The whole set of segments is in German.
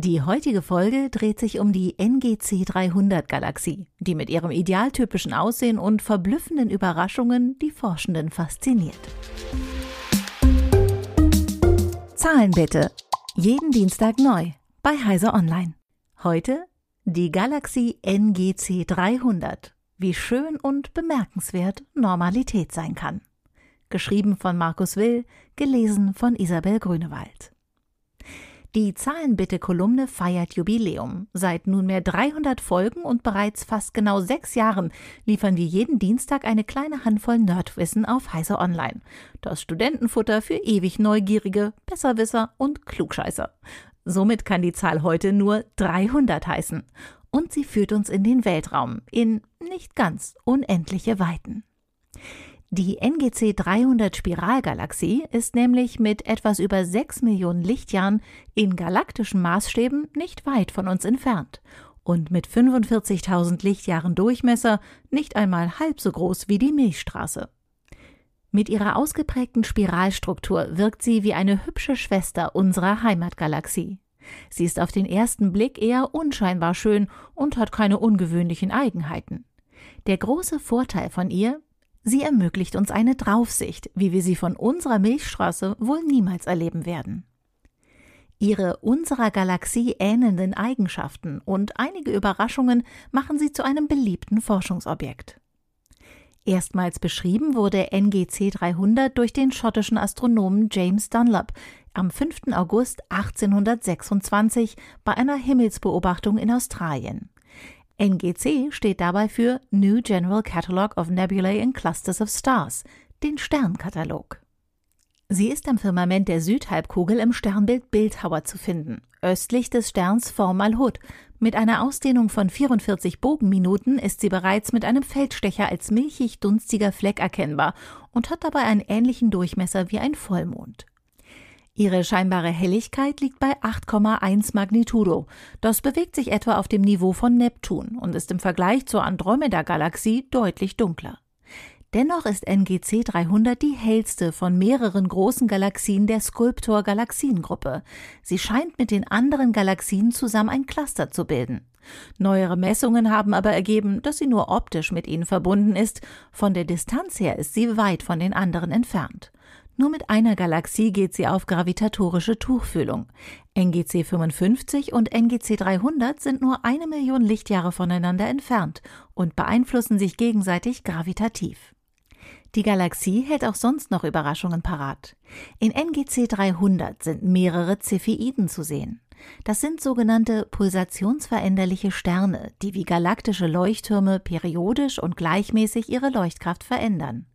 Die heutige Folge dreht sich um die NGC 300 Galaxie, die mit ihrem idealtypischen Aussehen und verblüffenden Überraschungen die Forschenden fasziniert. Zahlen bitte. Jeden Dienstag neu bei Heise Online. Heute die Galaxie NGC 300. Wie schön und bemerkenswert Normalität sein kann. Geschrieben von Markus Will, gelesen von Isabel Grünewald. Die Zahlenbitte-Kolumne feiert Jubiläum. Seit nunmehr 300 Folgen und bereits fast genau sechs Jahren liefern wir jeden Dienstag eine kleine Handvoll Nerdwissen auf Heise Online. Das Studentenfutter für ewig Neugierige, Besserwisser und Klugscheißer. Somit kann die Zahl heute nur 300 heißen. Und sie führt uns in den Weltraum, in nicht ganz unendliche Weiten. Die NGC 300 Spiralgalaxie ist nämlich mit etwas über 6 Millionen Lichtjahren in galaktischen Maßstäben nicht weit von uns entfernt und mit 45.000 Lichtjahren Durchmesser nicht einmal halb so groß wie die Milchstraße. Mit ihrer ausgeprägten Spiralstruktur wirkt sie wie eine hübsche Schwester unserer Heimatgalaxie. Sie ist auf den ersten Blick eher unscheinbar schön und hat keine ungewöhnlichen Eigenheiten. Der große Vorteil von ihr, Sie ermöglicht uns eine Draufsicht, wie wir sie von unserer Milchstraße wohl niemals erleben werden. Ihre unserer Galaxie ähnelnden Eigenschaften und einige Überraschungen machen sie zu einem beliebten Forschungsobjekt. Erstmals beschrieben wurde NGC 300 durch den schottischen Astronomen James Dunlop am 5. August 1826 bei einer Himmelsbeobachtung in Australien. NGC steht dabei für New General Catalogue of Nebulae and Clusters of Stars, den Sternkatalog. Sie ist am Firmament der Südhalbkugel im Sternbild Bildhauer zu finden, östlich des Sterns Formalhaut. Mit einer Ausdehnung von 44 Bogenminuten ist sie bereits mit einem Feldstecher als milchig dunstiger Fleck erkennbar und hat dabei einen ähnlichen Durchmesser wie ein Vollmond. Ihre scheinbare Helligkeit liegt bei 8,1 Magnitudo. Das bewegt sich etwa auf dem Niveau von Neptun und ist im Vergleich zur Andromeda-Galaxie deutlich dunkler. Dennoch ist NGC 300 die hellste von mehreren großen Galaxien der Sculptor-Galaxiengruppe. Sie scheint mit den anderen Galaxien zusammen ein Cluster zu bilden. Neuere Messungen haben aber ergeben, dass sie nur optisch mit ihnen verbunden ist. Von der Distanz her ist sie weit von den anderen entfernt. Nur mit einer Galaxie geht sie auf gravitatorische Tuchfühlung. NGC 55 und NGC 300 sind nur eine Million Lichtjahre voneinander entfernt und beeinflussen sich gegenseitig gravitativ. Die Galaxie hält auch sonst noch Überraschungen parat. In NGC 300 sind mehrere Cepheiden zu sehen. Das sind sogenannte pulsationsveränderliche Sterne, die wie galaktische Leuchttürme periodisch und gleichmäßig ihre Leuchtkraft verändern.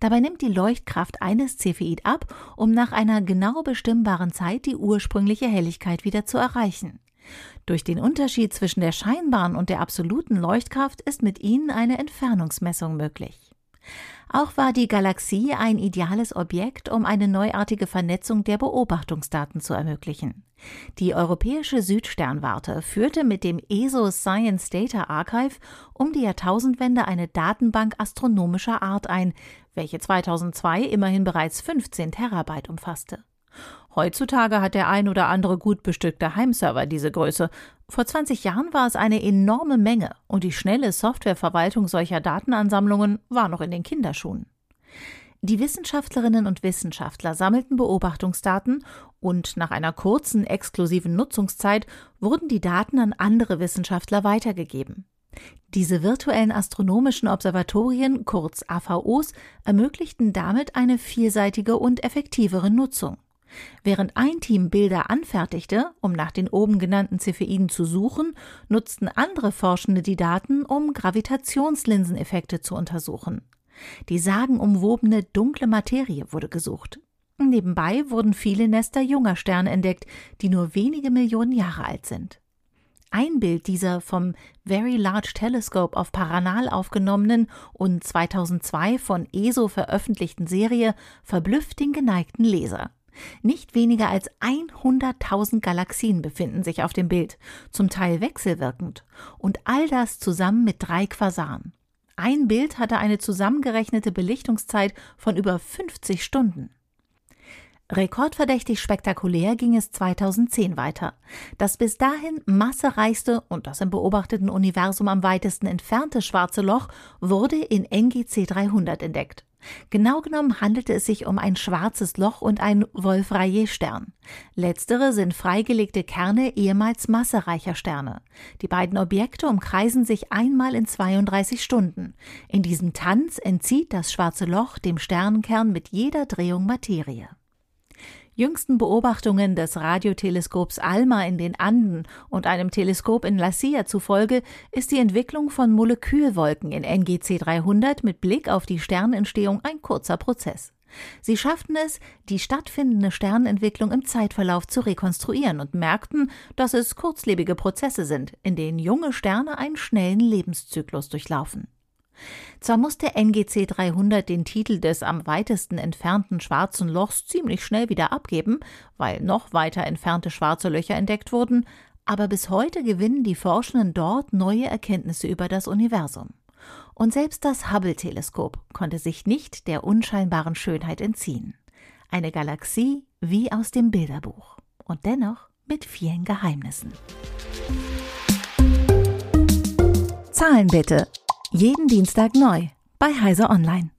Dabei nimmt die Leuchtkraft eines Cepheid ab, um nach einer genau bestimmbaren Zeit die ursprüngliche Helligkeit wieder zu erreichen. Durch den Unterschied zwischen der scheinbaren und der absoluten Leuchtkraft ist mit ihnen eine Entfernungsmessung möglich. Auch war die Galaxie ein ideales Objekt, um eine neuartige Vernetzung der Beobachtungsdaten zu ermöglichen. Die Europäische Südsternwarte führte mit dem ESO Science Data Archive um die Jahrtausendwende eine Datenbank astronomischer Art ein, welche 2002 immerhin bereits 15 Terabyte umfasste. Heutzutage hat der ein oder andere gut bestückte Heimserver diese Größe. Vor 20 Jahren war es eine enorme Menge und die schnelle Softwareverwaltung solcher Datenansammlungen war noch in den Kinderschuhen. Die Wissenschaftlerinnen und Wissenschaftler sammelten Beobachtungsdaten und nach einer kurzen exklusiven Nutzungszeit wurden die Daten an andere Wissenschaftler weitergegeben. Diese virtuellen astronomischen Observatorien, kurz AVOs, ermöglichten damit eine vielseitige und effektivere Nutzung. Während ein Team Bilder anfertigte, um nach den oben genannten Cepheiden zu suchen, nutzten andere Forschende die Daten, um Gravitationslinseneffekte zu untersuchen. Die sagenumwobene dunkle Materie wurde gesucht. Nebenbei wurden viele Nester junger Sterne entdeckt, die nur wenige Millionen Jahre alt sind. Ein Bild dieser vom Very Large Telescope auf Paranal aufgenommenen und 2002 von ESO veröffentlichten Serie verblüfft den geneigten Leser. Nicht weniger als 100.000 Galaxien befinden sich auf dem Bild, zum Teil wechselwirkend, und all das zusammen mit drei Quasaren. Ein Bild hatte eine zusammengerechnete Belichtungszeit von über 50 Stunden. Rekordverdächtig spektakulär ging es 2010 weiter. Das bis dahin massereichste und das im beobachteten Universum am weitesten entfernte schwarze Loch wurde in NGC 300 entdeckt. Genau genommen handelte es sich um ein schwarzes Loch und ein Wolf-Rayet-Stern. Letztere sind freigelegte Kerne ehemals massereicher Sterne. Die beiden Objekte umkreisen sich einmal in 32 Stunden. In diesem Tanz entzieht das schwarze Loch dem Sternenkern mit jeder Drehung Materie. Jüngsten Beobachtungen des Radioteleskops ALMA in den Anden und einem Teleskop in La Silla zufolge ist die Entwicklung von Molekülwolken in NGC 300 mit Blick auf die Sternentstehung ein kurzer Prozess. Sie schafften es, die stattfindende Sternentwicklung im Zeitverlauf zu rekonstruieren und merkten, dass es kurzlebige Prozesse sind, in denen junge Sterne einen schnellen Lebenszyklus durchlaufen. Zwar musste NGC 300 den Titel des am weitesten entfernten schwarzen Lochs ziemlich schnell wieder abgeben, weil noch weiter entfernte schwarze Löcher entdeckt wurden, aber bis heute gewinnen die Forschenden dort neue Erkenntnisse über das Universum. Und selbst das Hubble-Teleskop konnte sich nicht der unscheinbaren Schönheit entziehen. Eine Galaxie wie aus dem Bilderbuch und dennoch mit vielen Geheimnissen. Zahlen bitte jeden Dienstag neu bei Heise Online.